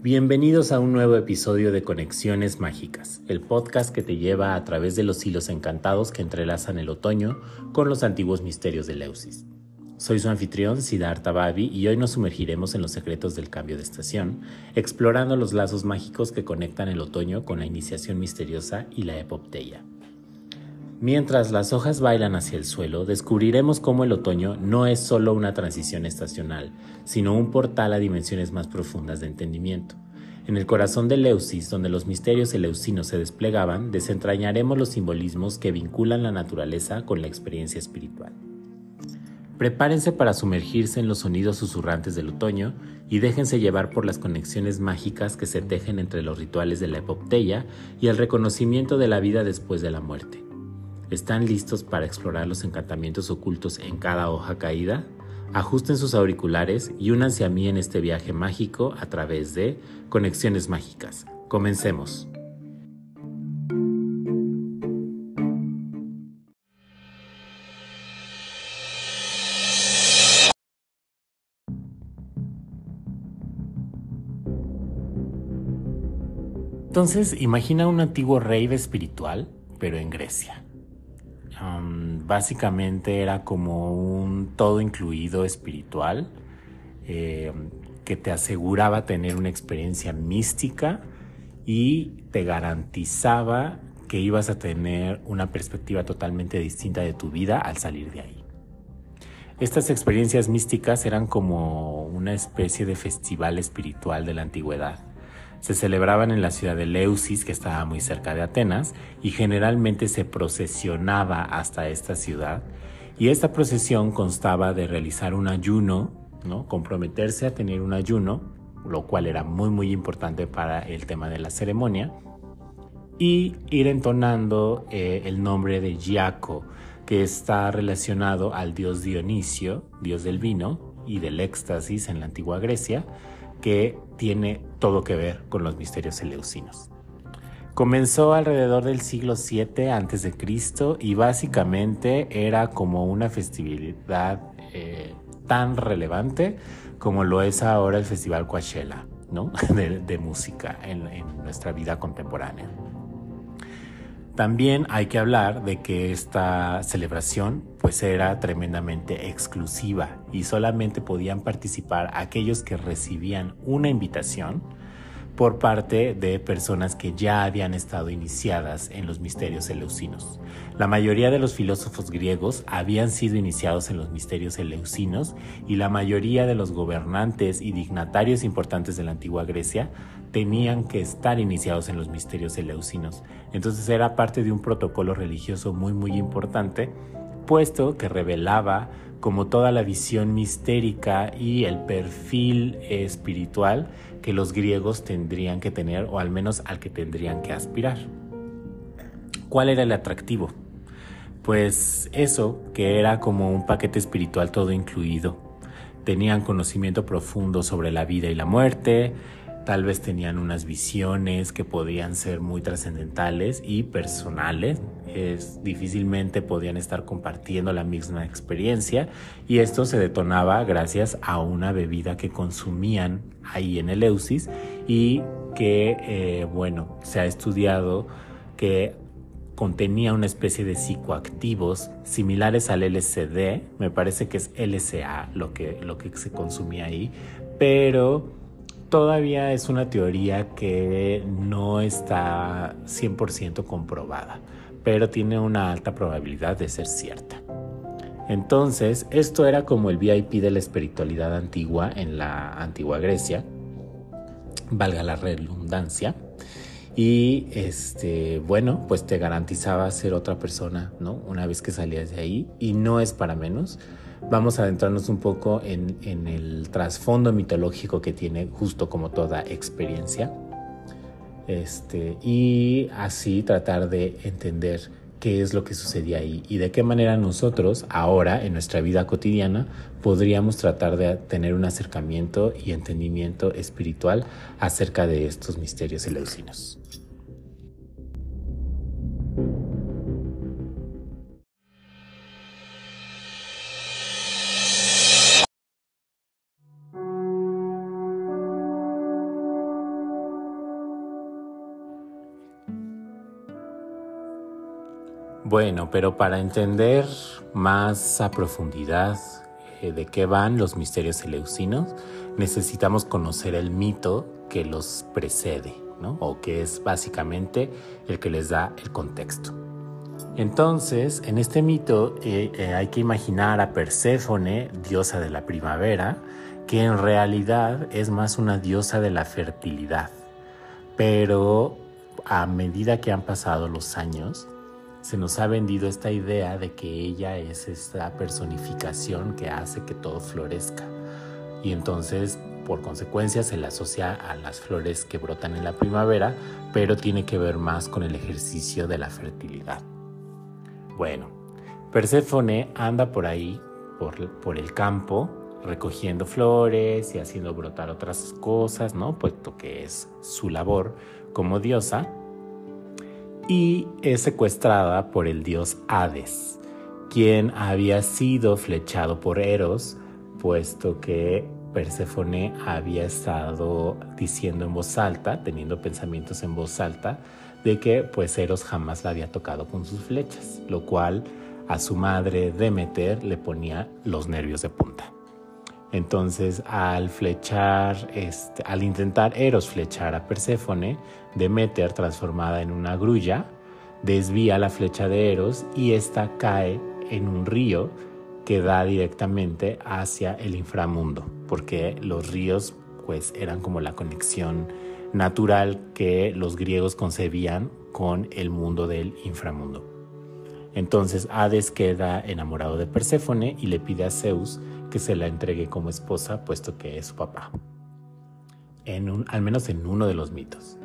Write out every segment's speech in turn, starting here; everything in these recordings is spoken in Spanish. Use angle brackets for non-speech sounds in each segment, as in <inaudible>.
Bienvenidos a un nuevo episodio de Conexiones Mágicas, el podcast que te lleva a través de los hilos encantados que entrelazan el otoño con los antiguos misterios de Leusis. Soy su anfitrión, Siddhartha Babi, y hoy nos sumergiremos en los secretos del cambio de estación, explorando los lazos mágicos que conectan el otoño con la iniciación misteriosa y la epopteia. Mientras las hojas bailan hacia el suelo, descubriremos cómo el otoño no es solo una transición estacional, sino un portal a dimensiones más profundas de entendimiento. En el corazón de Leusis, donde los misterios eleusinos se desplegaban, desentrañaremos los simbolismos que vinculan la naturaleza con la experiencia espiritual. Prepárense para sumergirse en los sonidos susurrantes del otoño y déjense llevar por las conexiones mágicas que se tejen entre los rituales de la epopteia y el reconocimiento de la vida después de la muerte. ¿Están listos para explorar los encantamientos ocultos en cada hoja caída? Ajusten sus auriculares y únanse a mí en este viaje mágico a través de Conexiones Mágicas. Comencemos. Entonces, imagina un antiguo rey espiritual, pero en Grecia. Básicamente era como un todo incluido espiritual eh, que te aseguraba tener una experiencia mística y te garantizaba que ibas a tener una perspectiva totalmente distinta de tu vida al salir de ahí. Estas experiencias místicas eran como una especie de festival espiritual de la antigüedad se celebraban en la ciudad de Leusis, que estaba muy cerca de Atenas, y generalmente se procesionaba hasta esta ciudad. Y esta procesión constaba de realizar un ayuno, ¿no? comprometerse a tener un ayuno, lo cual era muy muy importante para el tema de la ceremonia, y ir entonando eh, el nombre de Giaco, que está relacionado al dios Dionisio, dios del vino y del éxtasis en la antigua Grecia, que tiene todo que ver con los misterios eleusinos. Comenzó alrededor del siglo 7 a.C. y básicamente era como una festividad eh, tan relevante como lo es ahora el Festival Coachella, ¿no? <laughs> de, música en nuestra vida contemporánea. También hay que hablar de que esta celebración pues era tremendamente exclusiva y solamente podían participar aquellos que recibían una invitación por parte de personas que ya habían estado iniciadas en los misterios eleusinos. La mayoría de los filósofos griegos habían sido iniciados en los misterios eleusinos y la mayoría de los gobernantes y dignatarios importantes de la antigua Grecia tenían que estar iniciados en los misterios eleusinos. Entonces era parte de un protocolo religioso muy muy importante, puesto que revelaba como toda la visión mistérica y el perfil espiritual que los griegos tendrían que tener o al menos al que tendrían que aspirar. ¿Cuál era el atractivo? Pues eso, que era como un paquete espiritual todo incluido. Tenían conocimiento profundo sobre la vida y la muerte, tal vez tenían unas visiones que podían ser muy trascendentales y personales, es, difícilmente podían estar compartiendo la misma experiencia y esto se detonaba gracias a una bebida que consumían ahí en el Eusis y que, eh, bueno, se ha estudiado que contenía una especie de psicoactivos similares al LSD, me parece que es LSA lo que, lo que se consumía ahí, pero todavía es una teoría que no está 100% comprobada, pero tiene una alta probabilidad de ser cierta. Entonces, esto era como el VIP de la espiritualidad antigua en la antigua Grecia, valga la redundancia. Y este, bueno, pues te garantizaba ser otra persona, ¿no? Una vez que salías de ahí, y no es para menos vamos a adentrarnos un poco en, el trasfondo mitológico que tiene justo como toda experiencia. Este, y así tratar de entender qué es lo que sucedía ahí y de qué manera nosotros ahora en nuestra vida cotidiana podríamos tratar de tener un acercamiento y entendimiento espiritual acerca de estos misterios eleusinos. Bueno, pero para entender más a profundidad eh, de qué van los misterios eleusinos, necesitamos conocer el mito que los precede, ¿no? o que es básicamente el que les da el contexto. Entonces, en este mito eh, eh, hay que imaginar a Perséfone, diosa de la primavera, que en realidad es más una diosa de la fertilidad. Pero a medida que han pasado los años, se nos ha vendido esta idea de que ella es esta personificación que hace que todo florezca. Y entonces, por consecuencia, se le asocia a las flores que brotan en la primavera, pero tiene que ver más con el ejercicio de la fertilidad. Bueno, Perséfone anda por ahí, por, por el campo, recogiendo flores y haciendo brotar otras cosas, ¿no? Puesto que es su labor como diosa. Y es secuestrada por el dios Hades, quien había sido flechado por Eros, puesto que Perséfone había estado diciendo en voz alta, teniendo pensamientos en voz alta, de que pues Eros jamás la había tocado con sus flechas, lo cual a su madre Demeter le ponía los nervios de punta. Entonces, al flechar, este, al intentar Eros flechar a Perséfone, Demeter, transformada en una grulla, desvía la flecha de Eros y ésta cae en un río que da directamente hacia el inframundo, porque los ríos pues eran como la conexión natural que los griegos concebían con el mundo del inframundo. Entonces Hades queda enamorado de Perséfone y le pide a Zeus que se la entregue como esposa, puesto que es su papá. En al menos en uno de los mitos.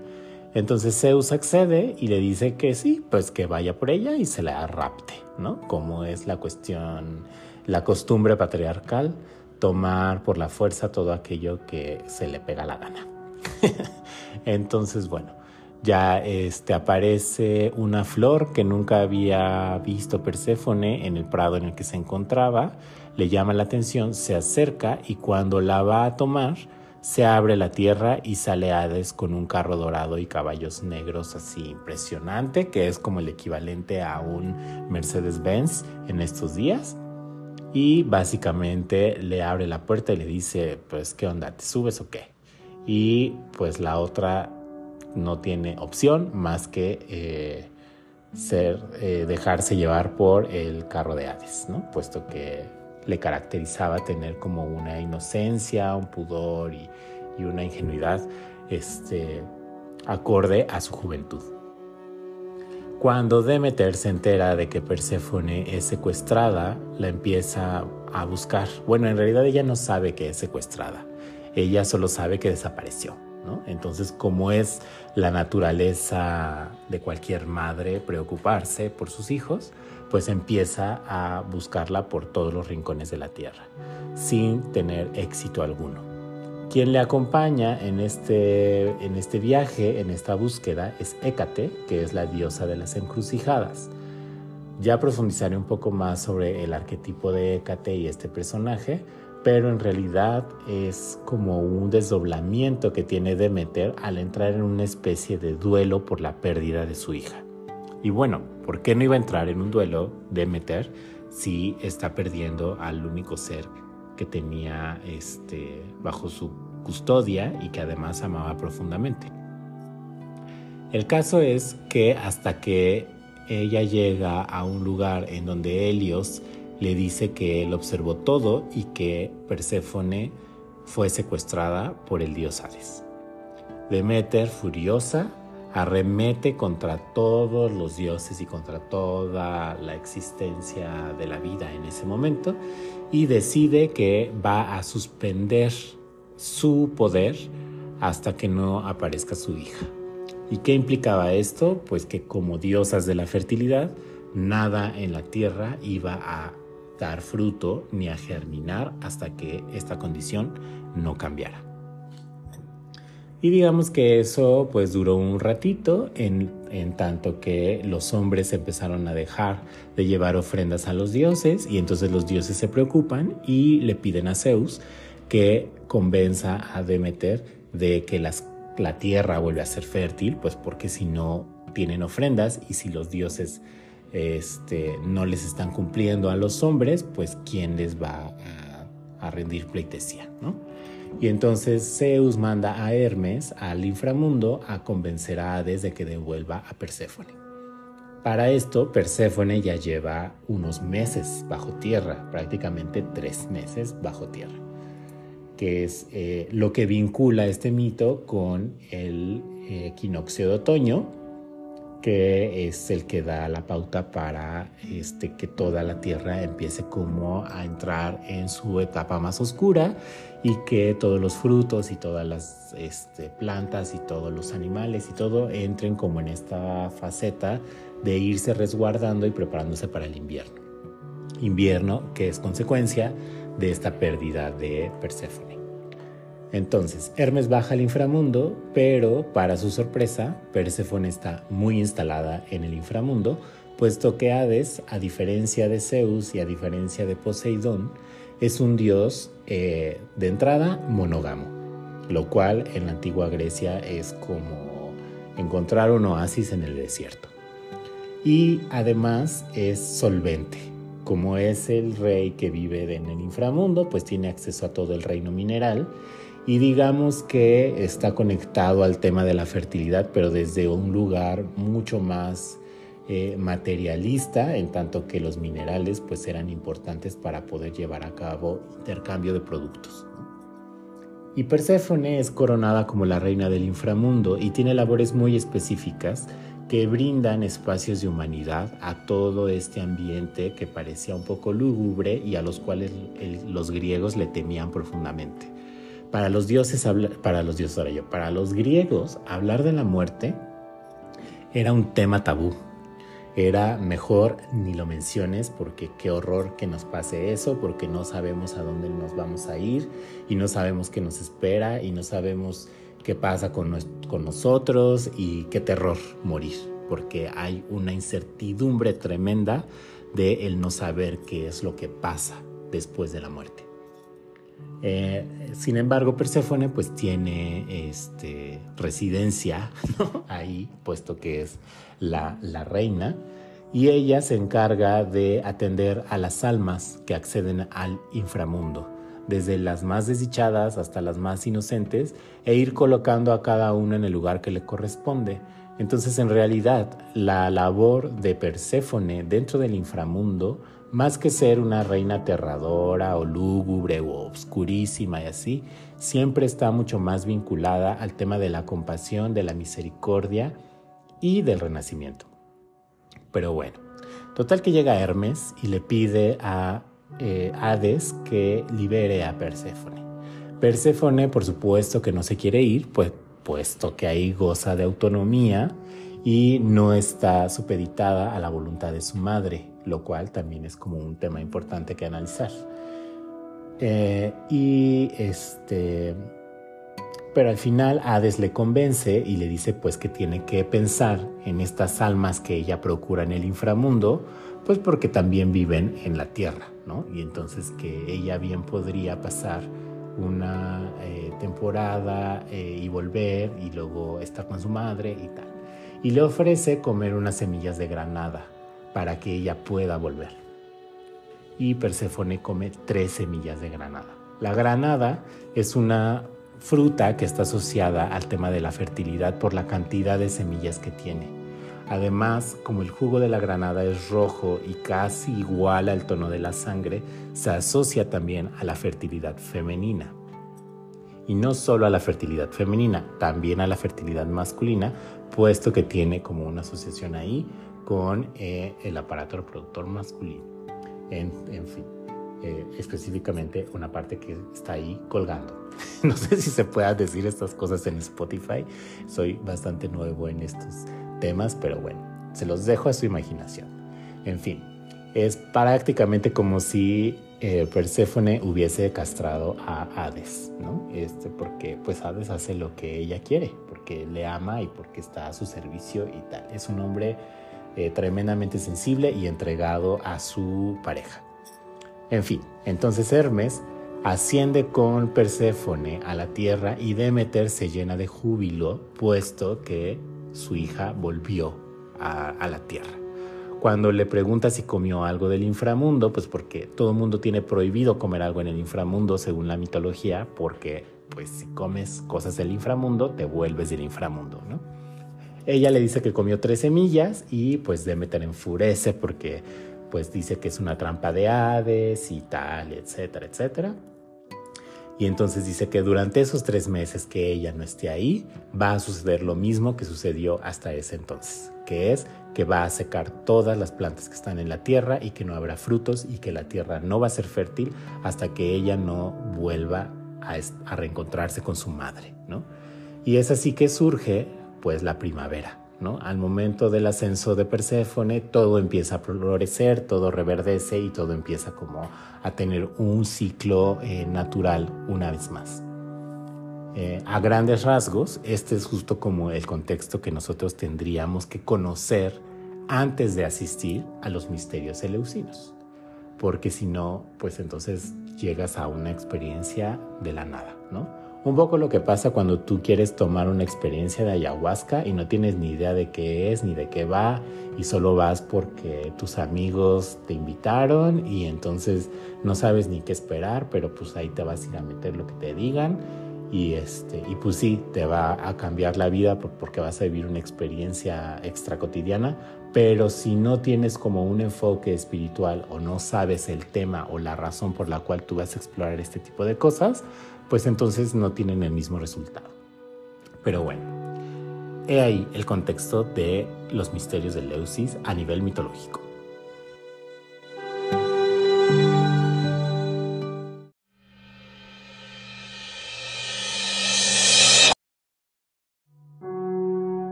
Entonces Zeus accede y le dice que sí, pues que vaya por ella y se la rapte, ¿no? Como es la cuestión, la costumbre patriarcal, tomar por la fuerza todo aquello que se le pega la gana. <laughs> Entonces, bueno, ya este, aparece una flor que nunca había visto Perséfone en el prado en el que se encontraba, le llama la atención, se acerca y cuando la va a tomar, se abre la tierra y sale Hades con un carro dorado y caballos negros así impresionante, que es como el equivalente a un Mercedes-Benz en estos días. Y básicamente le abre la puerta y le dice, pues, ¿qué onda? ¿Te subes o qué? Y pues la otra no tiene opción más que eh, ser, eh, dejarse llevar por el carro de Hades, ¿no? Puesto que le caracterizaba tener como una inocencia, un pudor y, una ingenuidad este, acorde a su juventud. Cuando Demeter se entera de que Perséfone es secuestrada, la empieza a buscar. Bueno, en realidad ella no sabe que es secuestrada, ella solo sabe que desapareció. Entonces, como es la naturaleza de cualquier madre preocuparse por sus hijos, pues empieza a buscarla por todos los rincones de la tierra, sin tener éxito alguno. Quien le acompaña en este, en este viaje, en esta búsqueda, es Hécate, que es la diosa de las encrucijadas. Ya profundizaré un poco más sobre el arquetipo de Hécate y este personaje, pero en realidad es como un desdoblamiento que tiene Demeter al entrar en una especie de duelo por la pérdida de su hija. Y bueno, ¿por qué no iba a entrar en un duelo Demeter si está perdiendo al único ser que tenía este, bajo su custodia y que además amaba profundamente? El caso es que hasta que ella llega a un lugar en donde Helios le dice que él observó todo y que Perséfone fue secuestrada por el dios Hades. Demeter, furiosa, arremete contra todos los dioses y contra toda la existencia de la vida en ese momento y decide que va a suspender su poder hasta que no aparezca su hija. ¿Y qué implicaba esto? Pues que como diosas de la fertilidad, nada en la tierra iba a dar fruto ni a germinar hasta que esta condición no cambiara. Y digamos que eso pues duró un ratito en, en, tanto que los hombres empezaron a dejar de llevar ofrendas a los dioses y entonces los dioses se preocupan y le piden a Zeus que convenza a Demeter de que las, la tierra vuelve a ser fértil, pues porque si no tienen ofrendas y si los dioses este, no les están cumpliendo a los hombres, pues quién les va a, rendir pleitesía, ¿no? Y entonces Zeus manda a Hermes al inframundo a convencer a Hades de que devuelva a Perséfone. Para esto, Perséfone ya lleva unos meses bajo tierra, prácticamente tres meses bajo tierra, que es eh, lo que vincula este mito con el eh, equinoccio de otoño, que es el que da la pauta para este, que toda la tierra empiece como a entrar en su etapa más oscura y que todos los frutos y todas las este, plantas y todos los animales y todo entren como en esta faceta de irse resguardando y preparándose para el invierno. Invierno que es consecuencia de esta pérdida de Perséfone. Entonces, Hermes baja al inframundo, pero para su sorpresa, Perséfone está muy instalada en el inframundo, puesto que Hades, a diferencia de Zeus y a diferencia de Poseidón, es un dios eh, de entrada monógamo, lo cual en la antigua Grecia es como encontrar un oasis en el desierto y además es solvente. Como es el rey que vive en el inframundo, pues tiene acceso a todo el reino mineral y digamos que está conectado al tema de la fertilidad, pero desde un lugar mucho más eh, materialista, en tanto que los minerales pues eran importantes para poder llevar a cabo intercambio de productos. Y Perséfone es coronada como la reina del inframundo y tiene labores muy específicas que brindan espacios de humanidad a todo este ambiente que parecía un poco lúgubre y a los cuales los griegos le temían profundamente. Para los dioses, para los dioses, yo, para los griegos, hablar de la muerte era un tema tabú. Era mejor ni lo menciones porque qué horror que nos pase eso, porque no sabemos a dónde nos vamos a ir y no sabemos qué nos espera y no sabemos qué pasa con, con nosotros y qué terror morir, porque hay una incertidumbre tremenda de el no saber qué es lo que pasa después de la muerte. Eh, sin embargo, Perséfone pues tiene este, residencia <laughs> ahí, puesto que es la, reina, y ella se encarga de atender a las almas que acceden al inframundo. Desde las más desdichadas hasta las más inocentes, e ir colocando a cada uno en el lugar que le corresponde. Entonces, en realidad, la labor de Perséfone dentro del inframundo, más que ser una reina aterradora o lúgubre o obscurísima y así, siempre está mucho más vinculada al tema de la compasión, de la misericordia y del renacimiento. Pero bueno, total que llega Hermes y le pide a eh, Hades que libere a Perséfone. Perséfone, por supuesto, que no se quiere ir, pues, puesto que ahí goza de autonomía y no está supeditada a la voluntad de su madre, lo cual también es como un tema importante que analizar. Eh, y este, pero al final Hades le convence y le dice pues que tiene que pensar en estas almas que ella procura en el inframundo, pues porque también viven en la tierra. Y entonces que ella bien podría pasar una eh, temporada eh, y volver y luego estar con su madre y tal. Y le ofrece comer unas semillas de granada para que ella pueda volver. Y Perséfone come tres semillas de granada. La granada es una fruta que está asociada al tema de la fertilidad por la cantidad de semillas que tiene. Además, como el jugo de la granada es rojo y casi igual al tono de la sangre, se asocia también a la fertilidad femenina. Y no solo a la fertilidad femenina, también a la fertilidad masculina, puesto que tiene como una asociación ahí con eh, el aparato reproductor masculino. En, fin, eh, específicamente una parte que está ahí colgando. <laughs> no sé si se pueda decir estas cosas en Spotify, soy bastante nuevo en estos temas, pero bueno, se los dejo a su imaginación. En fin, es prácticamente como si eh, Perséfone hubiese castrado a Hades, ¿no? Este, porque pues Hades hace lo que ella quiere, porque le ama y porque está a su servicio y tal. Es un hombre eh, tremendamente sensible y entregado a su pareja. En fin, entonces Hermes asciende con Perséfone a la tierra y Demeter se llena de júbilo, puesto que su hija volvió a, la tierra. cuando le pregunta si comió algo del inframundo, pues porque todo el mundo tiene prohibido comer algo en el inframundo según la mitología, porque pues si comes cosas del inframundo, te vuelves del inframundo, ¿no? Ella le dice que comió tres semillas y pues Demeter enfurece porque pues dice que es una trampa de Hades y tal, etcétera, etcétera. Y entonces dice que durante esos tres meses que ella no esté ahí, va a suceder lo mismo que sucedió hasta ese entonces, que es que va a secar todas las plantas que están en la tierra y que no habrá frutos y que la tierra no va a ser fértil hasta que ella no vuelva a, reencontrarse con su madre, ¿no? Y es así que surge pues la primavera, ¿no? Al momento del ascenso de Perséfone, todo empieza a florecer, todo reverdece y todo empieza como a tener un ciclo eh, natural una vez más. Eh, a grandes rasgos, este es justo como el contexto que nosotros tendríamos que conocer antes de asistir a los misterios eleusinos, porque si no, pues entonces llegas a una experiencia de la nada, ¿no? Un poco lo que pasa cuando tú quieres tomar una experiencia de ayahuasca y no tienes ni idea de qué es ni de qué va y solo vas porque tus amigos te invitaron y entonces no sabes ni qué esperar, pero pues ahí te vas a ir a meter lo que te digan y este y pues sí te va a cambiar la vida porque vas a vivir una experiencia extra cotidiana, pero si no tienes como un enfoque espiritual o no sabes el tema o la razón por la cual tú vas a explorar este tipo de cosas, pues entonces no tienen el mismo resultado. Pero bueno, he ahí el contexto de los misterios de Leusis a nivel mitológico.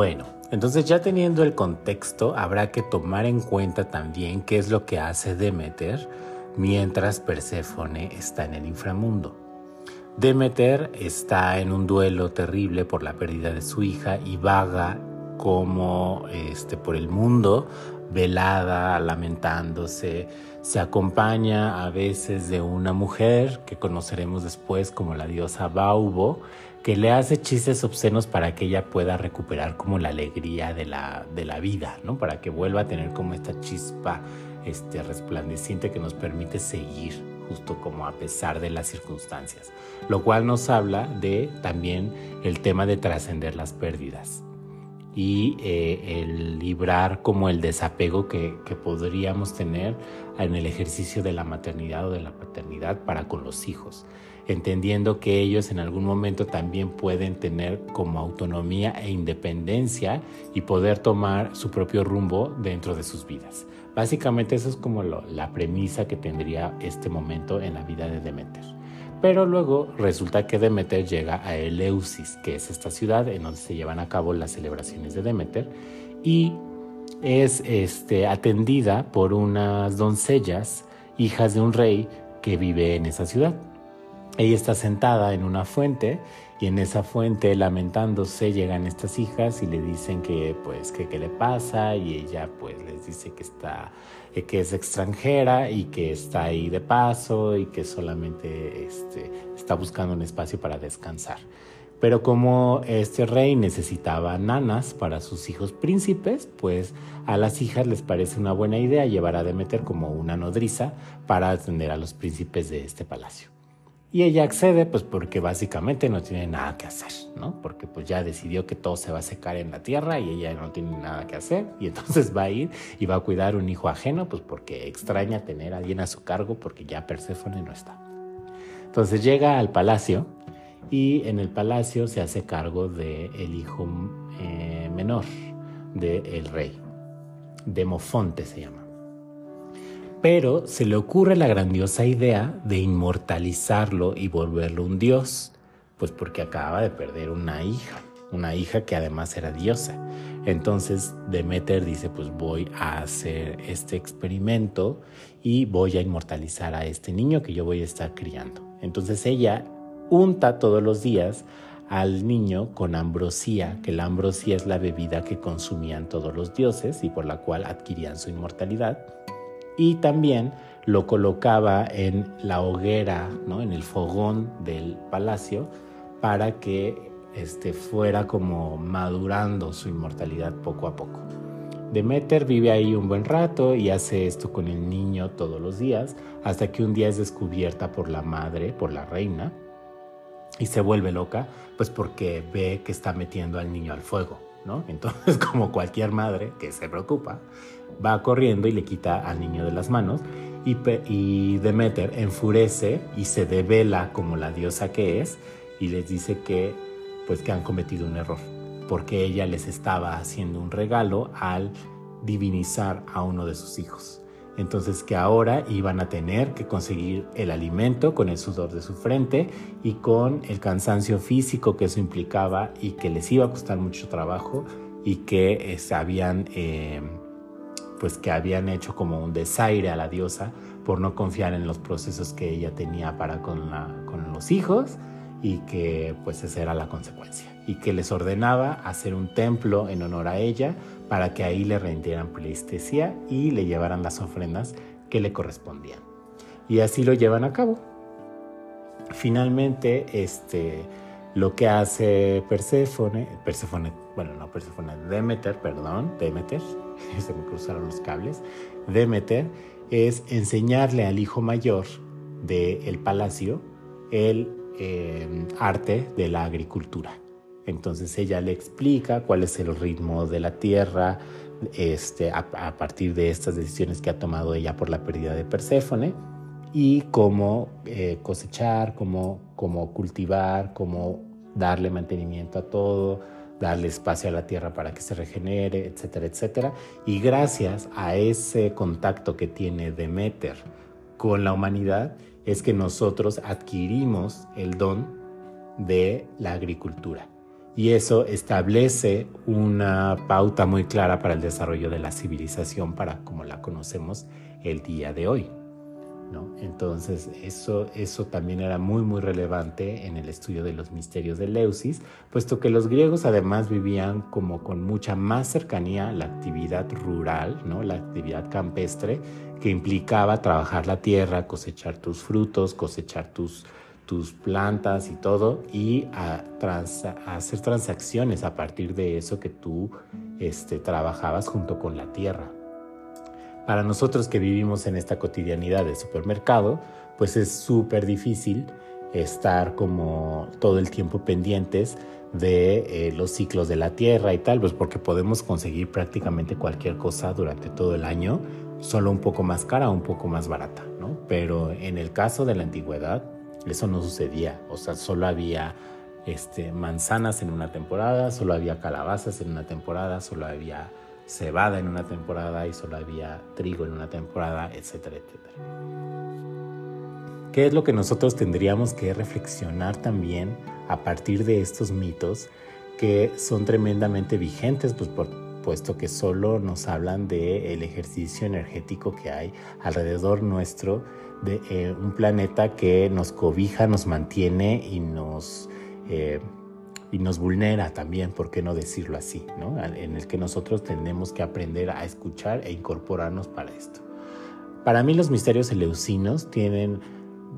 Bueno, entonces ya teniendo el contexto, habrá que tomar en cuenta también qué es lo que hace Demeter mientras Perséfone está en el inframundo. Demeter está en un duelo terrible por la pérdida de su hija y vaga como este, por el mundo, velada, lamentándose. Se acompaña a veces de una mujer que conoceremos después como la diosa Baubo, que le hace chistes obscenos para que ella pueda recuperar como la alegría de la, de la vida, ¿no? Para que vuelva a tener como esta chispa este, resplandeciente que nos permite seguir justo como a pesar de las circunstancias, lo cual nos habla de también el tema de trascender las pérdidas y eh, el librar como el desapego que, que podríamos tener en el ejercicio de la maternidad o de la paternidad para con los hijos entendiendo que ellos en algún momento también pueden tener como autonomía e independencia y poder tomar su propio rumbo dentro de sus vidas. Básicamente eso es como la premisa que tendría este momento en la vida de Demeter. Pero luego resulta que Demeter llega a Eleusis, que es esta ciudad en donde se llevan a cabo las celebraciones de Demeter, y es este, atendida por unas doncellas, hijas de un rey que vive en esa ciudad. Ella está sentada en una fuente y en esa fuente lamentándose llegan estas hijas y le dicen que pues qué le pasa y ella pues les dice que está eh, que es extranjera y que está ahí de paso y que solamente este, está buscando un espacio para descansar. Pero como este rey necesitaba nanas para sus hijos príncipes, pues a las hijas les parece una buena idea llevar a Demeter como una nodriza para atender a los príncipes de este palacio. Y ella accede pues porque básicamente no tiene nada que hacer, ¿no? Porque pues ya decidió que todo se va a secar en la tierra y ella no tiene nada que hacer y entonces va a ir y va a cuidar un hijo ajeno pues porque extraña tener a alguien a su cargo porque ya Perséfone no está. Entonces llega al palacio y en el palacio se hace cargo del el hijo eh, menor del rey, Demofonte se llama pero se le ocurre la grandiosa idea de inmortalizarlo y volverlo un dios, pues porque acaba de perder una hija, una hija que además era diosa. Entonces Demeter dice, pues voy a hacer este experimento y voy a inmortalizar a este niño que yo voy a estar criando. Entonces ella unta todos los días al niño con ambrosía, que la ambrosía es la bebida que consumían todos los dioses y por la cual adquirían su inmortalidad y también lo colocaba en la hoguera, ¿no? en el fogón del palacio, para que este, fuera como madurando su inmortalidad poco a poco. Demeter vive ahí un buen rato y hace esto con el niño todos los días, hasta que un día es descubierta por la madre, por la reina, y se vuelve loca, pues porque ve que está metiendo al niño al fuego, ¿no? Entonces, <laughs> como cualquier madre que se preocupa, va corriendo y le quita al niño de las manos, y, Demeter enfurece y se devela como la diosa que es, y les dice que, pues, que han cometido un error porque ella les estaba haciendo un regalo al divinizar a uno de sus hijos. Entonces que ahora iban a tener que conseguir el alimento con el sudor de su frente y con el cansancio físico que eso implicaba y que les iba a costar mucho trabajo y que eh, habían, eh, pues que habían hecho como un desaire a la diosa por no confiar en los procesos que ella tenía para con, con los hijos y que pues esa era la consecuencia y que les ordenaba hacer un templo en honor a ella para que ahí le rindieran pleistesía y le llevaran las ofrendas que le correspondían. Y así lo llevan a cabo. Finalmente, este, lo que hace Perséfone, Perséfone, bueno, no Perséfone, Demeter, perdón, Demeter, <laughs> se me cruzaron los cables, Demeter es enseñarle al hijo mayor del palacio el eh, arte de la agricultura. Entonces ella le explica cuál es el ritmo de la tierra este, a, partir de estas decisiones que ha tomado ella por la pérdida de Perséfone y cómo eh, cosechar, cómo, cómo cultivar, cómo darle mantenimiento a todo, darle espacio a la tierra para que se regenere, etcétera, etcétera. Y gracias a ese contacto que tiene Demeter con la humanidad, es que nosotros adquirimos el don de la agricultura y eso establece una pauta muy clara para el desarrollo de la civilización para como la conocemos el día de hoy. Entonces eso, eso también era muy muy relevante en el estudio de los misterios de Leusis, puesto que los griegos además vivían como con mucha más cercanía a la actividad rural, ¿no? la actividad campestre, que implicaba trabajar la tierra, cosechar tus frutos, cosechar tus, tus plantas y todo y a, hacer transacciones a partir de eso que tú este, trabajabas junto con la tierra. Para nosotros que vivimos en esta cotidianidad de supermercado, pues es súper difícil estar como todo el tiempo pendientes de eh, los ciclos de la tierra y tal, pues porque podemos conseguir prácticamente cualquier cosa durante todo el año, solo un poco más cara un poco más barata, ¿no? Pero en el caso de la antigüedad, eso no sucedía, o sea, solo había este, manzanas en una temporada, solo había calabazas en una temporada, solo había cebada en una temporada y solo había trigo en una temporada, etcétera, etcétera. ¿Qué es lo que nosotros tendríamos que reflexionar también a partir de estos mitos que son tremendamente vigentes, pues por, puesto que solo nos hablan del ejercicio energético que hay alrededor nuestro de eh, un planeta que nos cobija, nos mantiene y nos, eh, y nos vulnera también, ¿por qué no decirlo así? ¿no? En el que nosotros tenemos que aprender a escuchar e incorporarnos para esto. Para mí los misterios eleusinos tienen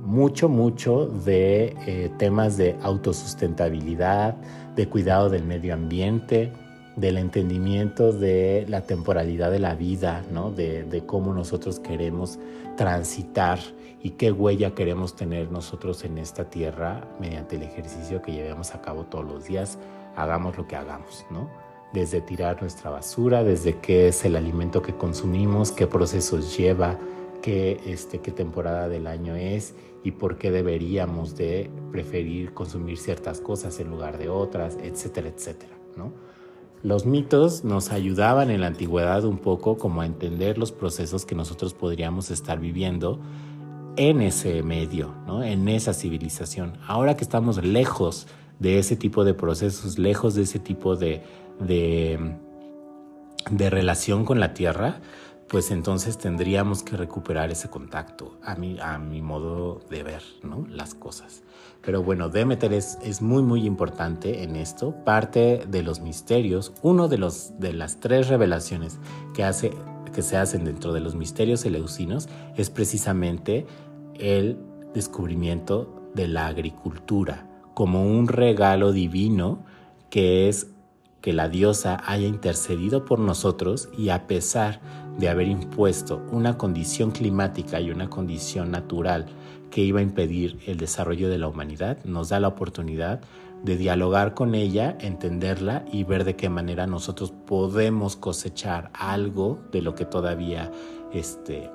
mucho, mucho de eh, temas de autosustentabilidad, de cuidado del medio ambiente, del entendimiento de la temporalidad de la vida, ¿no? de, cómo nosotros queremos transitar y qué huella queremos tener nosotros en esta tierra mediante el ejercicio que llevemos a cabo todos los días, hagamos lo que hagamos, ¿no? Desde tirar nuestra basura, desde qué es el alimento que consumimos, qué procesos lleva, qué, este, qué temporada del año es y por qué deberíamos de preferir consumir ciertas cosas en lugar de otras, etcétera, etcétera, ¿no? Los mitos nos ayudaban en la antigüedad un poco como a entender los procesos que nosotros podríamos estar viviendo en ese medio, ¿no? en esa civilización. Ahora que estamos lejos de ese tipo de procesos, lejos de ese tipo de, de, de relación con la tierra, pues entonces tendríamos que recuperar ese contacto, a mi, a mi modo de ver ¿no? las cosas. Pero bueno, Demeter es, muy, muy importante en esto. Parte de los misterios, uno de, los, de las tres revelaciones que, hace, que se hacen dentro de los misterios eleusinos es precisamente el descubrimiento de la agricultura como un regalo divino que es que la diosa haya intercedido por nosotros y a pesar de haber impuesto una condición climática y una condición natural que iba a impedir el desarrollo de la humanidad, nos da la oportunidad de dialogar con ella, entenderla y ver de qué manera nosotros podemos cosechar algo de lo que todavía este,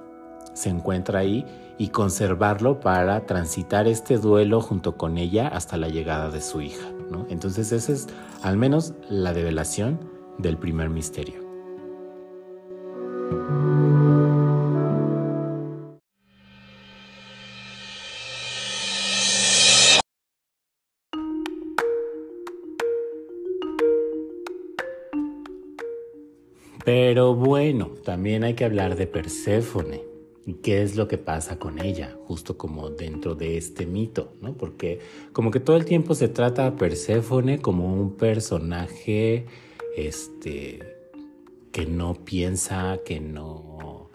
se encuentra ahí y conservarlo para transitar este duelo junto con ella hasta la llegada de su hija. Entonces esa es al menos la develación del primer misterio. Pero bueno, también hay que hablar de Perséfone y qué es lo que pasa con ella, justo como dentro de este mito, ¿no? Porque como que todo el tiempo se trata a Perséfone como un personaje este que no piensa, que no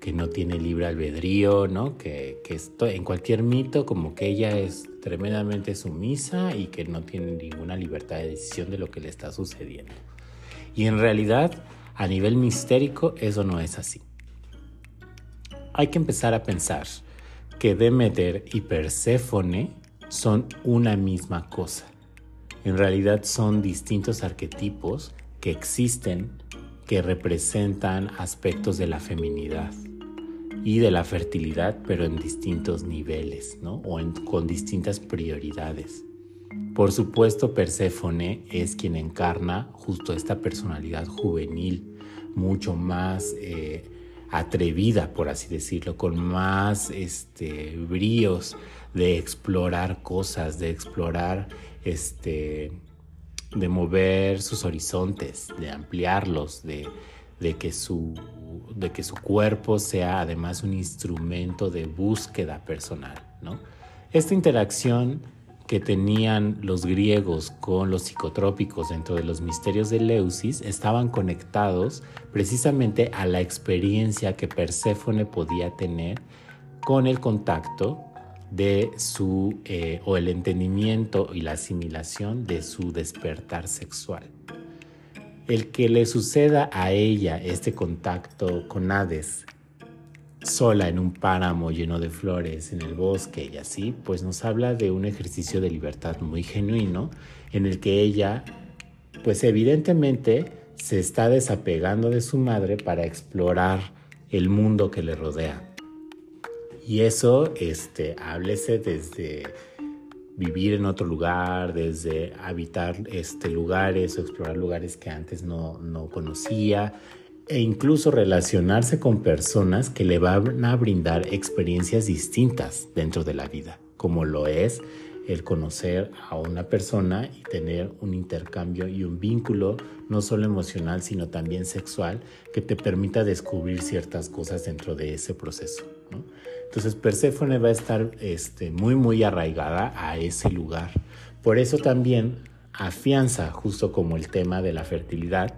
que no tiene libre albedrío, ¿no? Que, que esto, en cualquier mito como que ella es tremendamente sumisa y que no tiene ninguna libertad de decisión de lo que le está sucediendo. Y en realidad a nivel mistérico eso no es así. Hay que empezar a pensar que Demeter y Perséfone son una misma cosa. En realidad son distintos arquetipos que existen que representan aspectos de la feminidad y de la fertilidad, pero en distintos niveles, ¿no? O con distintas prioridades. Por supuesto, Perséfone es quien encarna justo esta personalidad juvenil, mucho más eh, atrevida, por así decirlo, con más este, bríos de explorar cosas, de explorar, este, de mover sus horizontes, de ampliarlos, de, que su, cuerpo sea además un instrumento de búsqueda personal. Esta interacción que tenían los griegos con los psicotrópicos dentro de los misterios de Leusis estaban conectados precisamente a la experiencia que Perséfone podía tener con el contacto de su eh, o el entendimiento y la asimilación de su despertar sexual. El que le suceda a ella este contacto con Hades sola en un páramo lleno de flores en el bosque y así, pues nos habla de un ejercicio de libertad muy genuino en el que ella, pues evidentemente se está desapegando de su madre para explorar el mundo que le rodea. Y eso, este, háblese desde vivir en otro lugar, desde habitar este, lugares o explorar lugares que antes no, no conocía, e incluso relacionarse con personas que le van a brindar experiencias distintas dentro de la vida, como lo es el conocer a una persona y tener un intercambio y un vínculo no solo emocional, sino también sexual, que te permita descubrir ciertas cosas dentro de ese proceso. Entonces Perséfone va a estar este, muy, muy arraigada a ese lugar. Por eso también afianza, justo como el tema de la fertilidad,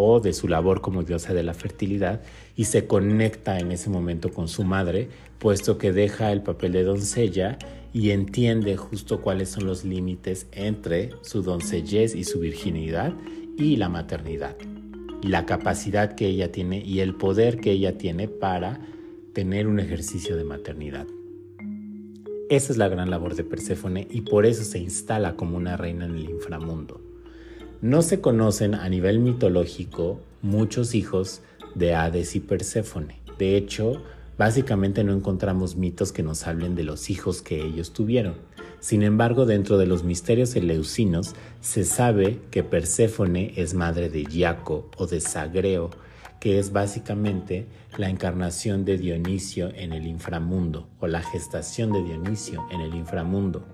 o de su labor como diosa de la fertilidad y se conecta en ese momento con su madre, puesto que deja el papel de doncella y entiende justo cuáles son los límites entre su doncellez y su virginidad y la maternidad, la capacidad que ella tiene y el poder que ella tiene para tener un ejercicio de maternidad. Esa es la gran labor de Perséfone y por eso se instala como una reina en el inframundo. No se conocen a nivel mitológico muchos hijos de Hades y Perséfone. De hecho, básicamente no encontramos mitos que nos hablen de los hijos que ellos tuvieron. Sin embargo, dentro de los misterios eleusinos se sabe que Perséfone es madre de Iaco o de Sagreo, que es básicamente la encarnación de Dionisio en el inframundo o la gestación de Dionisio en el inframundo.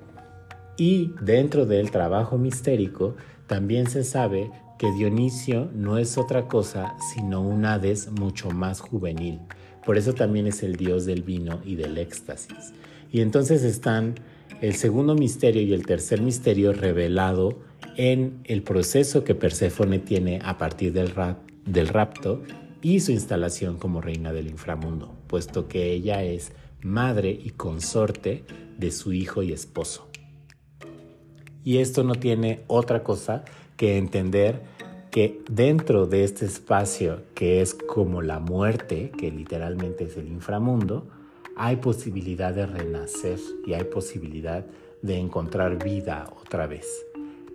Y dentro del trabajo mistérico también se sabe que Dionisio no es otra cosa sino un Hades mucho más juvenil. Por eso también es el dios del vino y del éxtasis. Y entonces están el segundo misterio y el tercer misterio revelado en el proceso que Perséfone tiene a partir del, del rapto y su instalación como reina del inframundo, puesto que ella es madre y consorte de su hijo y esposo. Y esto no tiene otra cosa que entender que dentro de este espacio que es como la muerte, que literalmente es el inframundo, hay posibilidad de renacer y hay posibilidad de encontrar vida otra vez.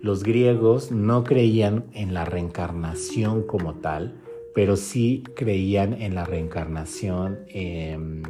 Los griegos no creían en la reencarnación como tal, pero sí creían en la reencarnación, em,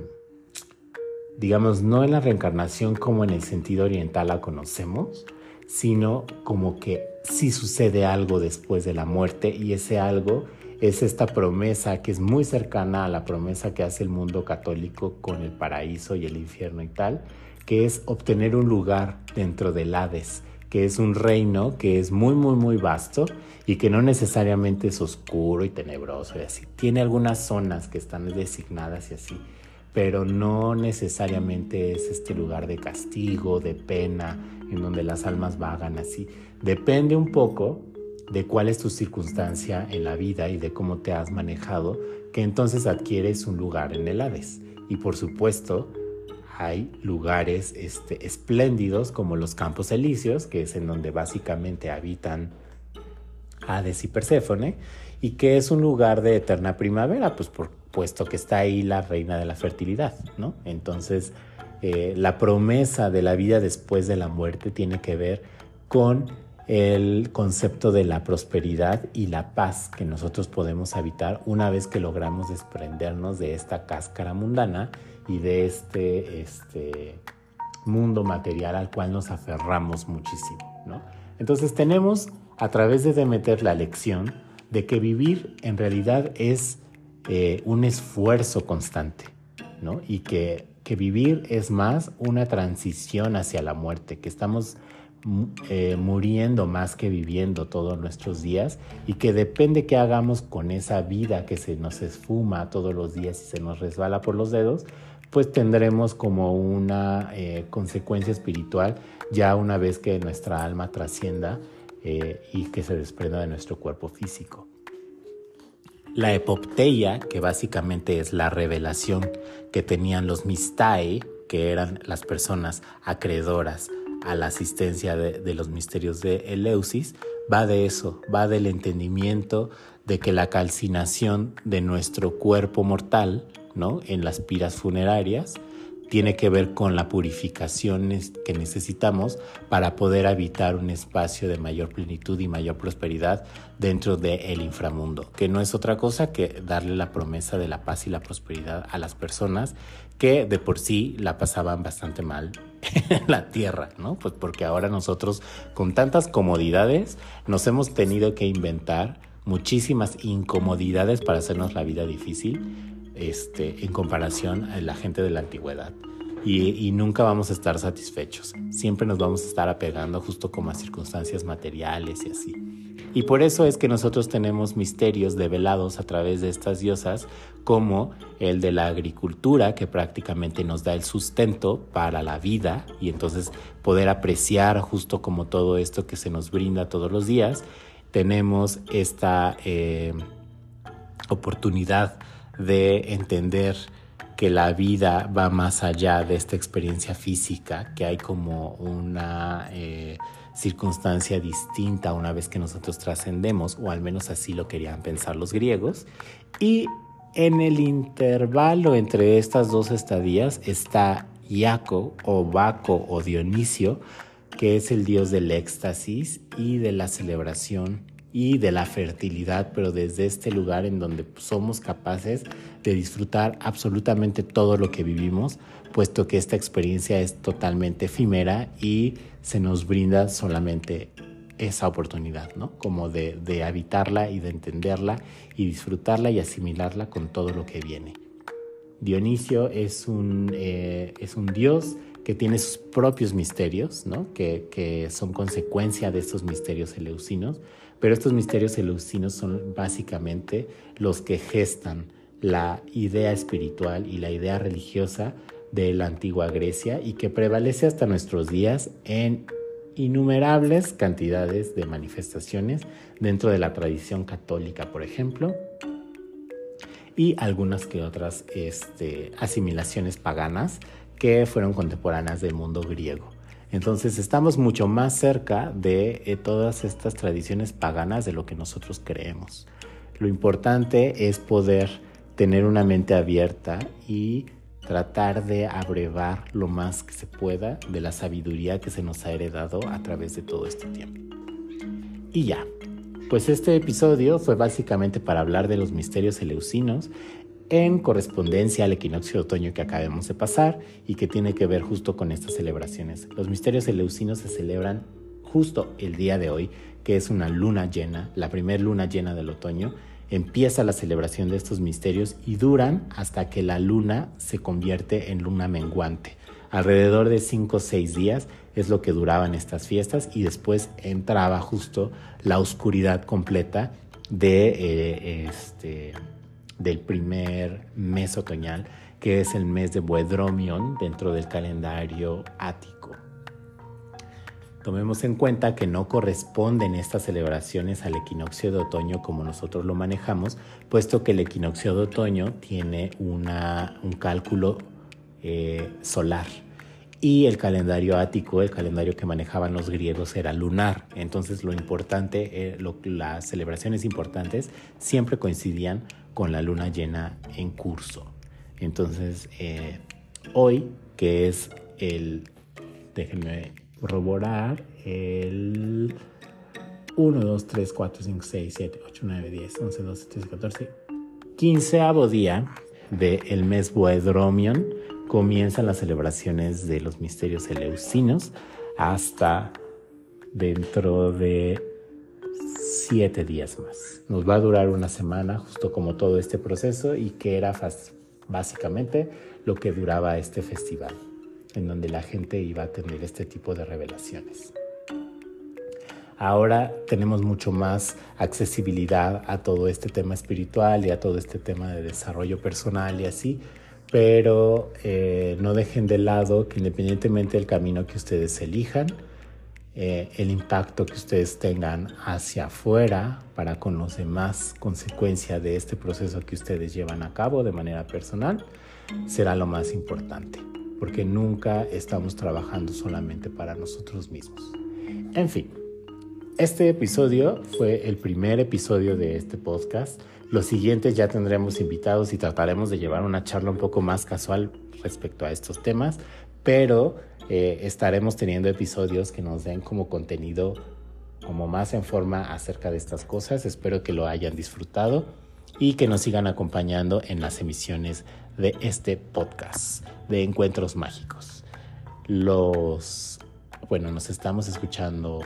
digamos, no en la reencarnación como en el sentido oriental la conocemos, sino como que sí sucede algo después de la muerte y ese algo es esta promesa que es muy cercana a la promesa que hace el mundo católico con el paraíso y el infierno y tal, que es obtener un lugar dentro del Hades, que es un reino que es muy, muy, muy vasto y que no necesariamente es oscuro y tenebroso y así. Tiene algunas zonas que están designadas y así, pero no necesariamente es este lugar de castigo, de pena, en donde las almas vagan así. Depende un poco de cuál es tu circunstancia en la vida y de cómo te has manejado, que entonces adquieres un lugar en el Hades. Y por supuesto, hay lugares este, espléndidos como los Campos Elíseos, que es en donde básicamente habitan Hades y Perséfone, y que es un lugar de eterna primavera, pues por, puesto que está ahí la reina de la fertilidad, ¿no? Entonces, eh, la promesa de la vida después de la muerte tiene que ver con el concepto de la prosperidad y la paz que nosotros podemos habitar una vez que logramos desprendernos de esta cáscara mundana y de este, este mundo material al cual nos aferramos muchísimo. ¿no? Entonces tenemos a través de Demeter la lección de que vivir en realidad es eh, un esfuerzo constante ¿no? y que, que vivir es más una transición hacia la muerte, que estamos eh, muriendo más que viviendo todos nuestros días y que depende qué hagamos con esa vida que se nos esfuma todos los días y se nos resbala por los dedos, pues tendremos como una eh, consecuencia espiritual ya una vez que nuestra alma trascienda y que se desprenda de nuestro cuerpo físico. La epopteia, que básicamente es la revelación que tenían los mistai, que eran las personas acreedoras a la asistencia de, de los misterios de Eleusis, va de eso, va del entendimiento de que la calcinación de nuestro cuerpo mortal en las piras funerarias, tiene que ver con la purificación que necesitamos para poder habitar un espacio de mayor plenitud y mayor prosperidad dentro del inframundo, que no es otra cosa que darle la promesa de la paz y la prosperidad a las personas que de por sí la pasaban bastante mal en la tierra, ¿no? Pues porque ahora nosotros con tantas comodidades nos hemos tenido que inventar muchísimas incomodidades para hacernos la vida difícil este, en comparación a la gente de la antigüedad. Y, nunca vamos a estar satisfechos. Siempre nos vamos a estar apegando justo como a circunstancias materiales y así. Y por eso es que nosotros tenemos misterios develados a través de estas diosas, como el de la agricultura, que prácticamente nos da el sustento para la vida y entonces poder apreciar justo como todo esto que se nos brinda todos los días. Tenemos esta eh, oportunidad de entender que la vida va más allá de esta experiencia física, que hay como una eh, circunstancia distinta una vez que nosotros trascendemos, o al menos así lo querían pensar los griegos. Y en el intervalo entre estas dos estadías está Iaco o Baco o Dionisio, que es el dios del éxtasis y de la celebración y de la fertilidad, pero desde este lugar en donde somos capaces de disfrutar absolutamente todo lo que vivimos, puesto que esta experiencia es totalmente efímera y se nos brinda solamente esa oportunidad, ¿no? Como de, de habitarla y de entenderla y disfrutarla y asimilarla con todo lo que viene. Dionisio es un, eh, es un dios que tiene sus propios misterios, ¿no? que, que son consecuencia de estos misterios eleusinos, pero estos misterios eleusinos son básicamente los que gestan la idea espiritual y la idea religiosa de la antigua Grecia y que prevalece hasta nuestros días en innumerables cantidades de manifestaciones dentro de la tradición católica, por ejemplo, y algunas que otras este, asimilaciones paganas que fueron contemporáneas del mundo griego. Entonces estamos mucho más cerca de eh, todas estas tradiciones paganas de lo que nosotros creemos. Lo importante es poder tener una mente abierta y tratar de abrevar lo más que se pueda de la sabiduría que se nos ha heredado a través de todo este tiempo. Y ya, pues este episodio fue básicamente para hablar de los misterios eleusinos en correspondencia al equinoccio de otoño que acabamos de pasar y que tiene que ver justo con estas celebraciones. Los misterios eleusinos se celebran justo el día de hoy, que es una luna llena, la primera luna llena del otoño. Empieza la celebración de estos misterios y duran hasta que la luna se convierte en luna menguante. Alrededor de 5 o 6 días es lo que duraban estas fiestas y después entraba justo la oscuridad completa de, eh, este, del primer mes otoñal, que es el mes de Boedromion dentro del calendario ático. Tomemos en cuenta que no corresponden estas celebraciones al equinoccio de otoño como nosotros lo manejamos, puesto que el equinoccio de otoño tiene una, un cálculo eh, solar y el calendario ático, el calendario que manejaban los griegos era lunar. Entonces lo importante, eh, las celebraciones importantes siempre coincidían con la luna llena en curso. Entonces eh, hoy, que es el, déjenme corroborar, el 1, 2, 3, 4, 5, 6, 7, 8, 9, 10, 11, 12, 13, 14, quinceavo día del mes Boedromion comienzan las celebraciones de los misterios eleusinos hasta dentro de siete días más. Nos va a durar una semana, justo como todo este proceso, y que era básicamente lo que duraba este festival, en donde la gente iba a tener este tipo de revelaciones. Ahora tenemos mucho más accesibilidad a todo este tema espiritual y a todo este tema de desarrollo personal y así, pero eh, no dejen de lado que independientemente del camino que ustedes elijan, eh, el impacto que ustedes tengan hacia afuera para con los demás, consecuencia de este proceso que ustedes llevan a cabo de manera personal, será lo más importante, porque nunca estamos trabajando solamente para nosotros mismos. En fin, este episodio fue el primer episodio de este podcast. Los siguientes ya tendremos invitados y trataremos de llevar una charla un poco más casual respecto a estos temas, pero eh, estaremos teniendo episodios que nos den como contenido como más en forma acerca de estas cosas. Espero que lo hayan disfrutado y que nos sigan acompañando en las emisiones de este podcast de Encuentros Mágicos. Los, bueno, nos estamos escuchando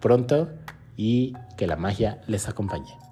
pronto y que la magia les acompañe.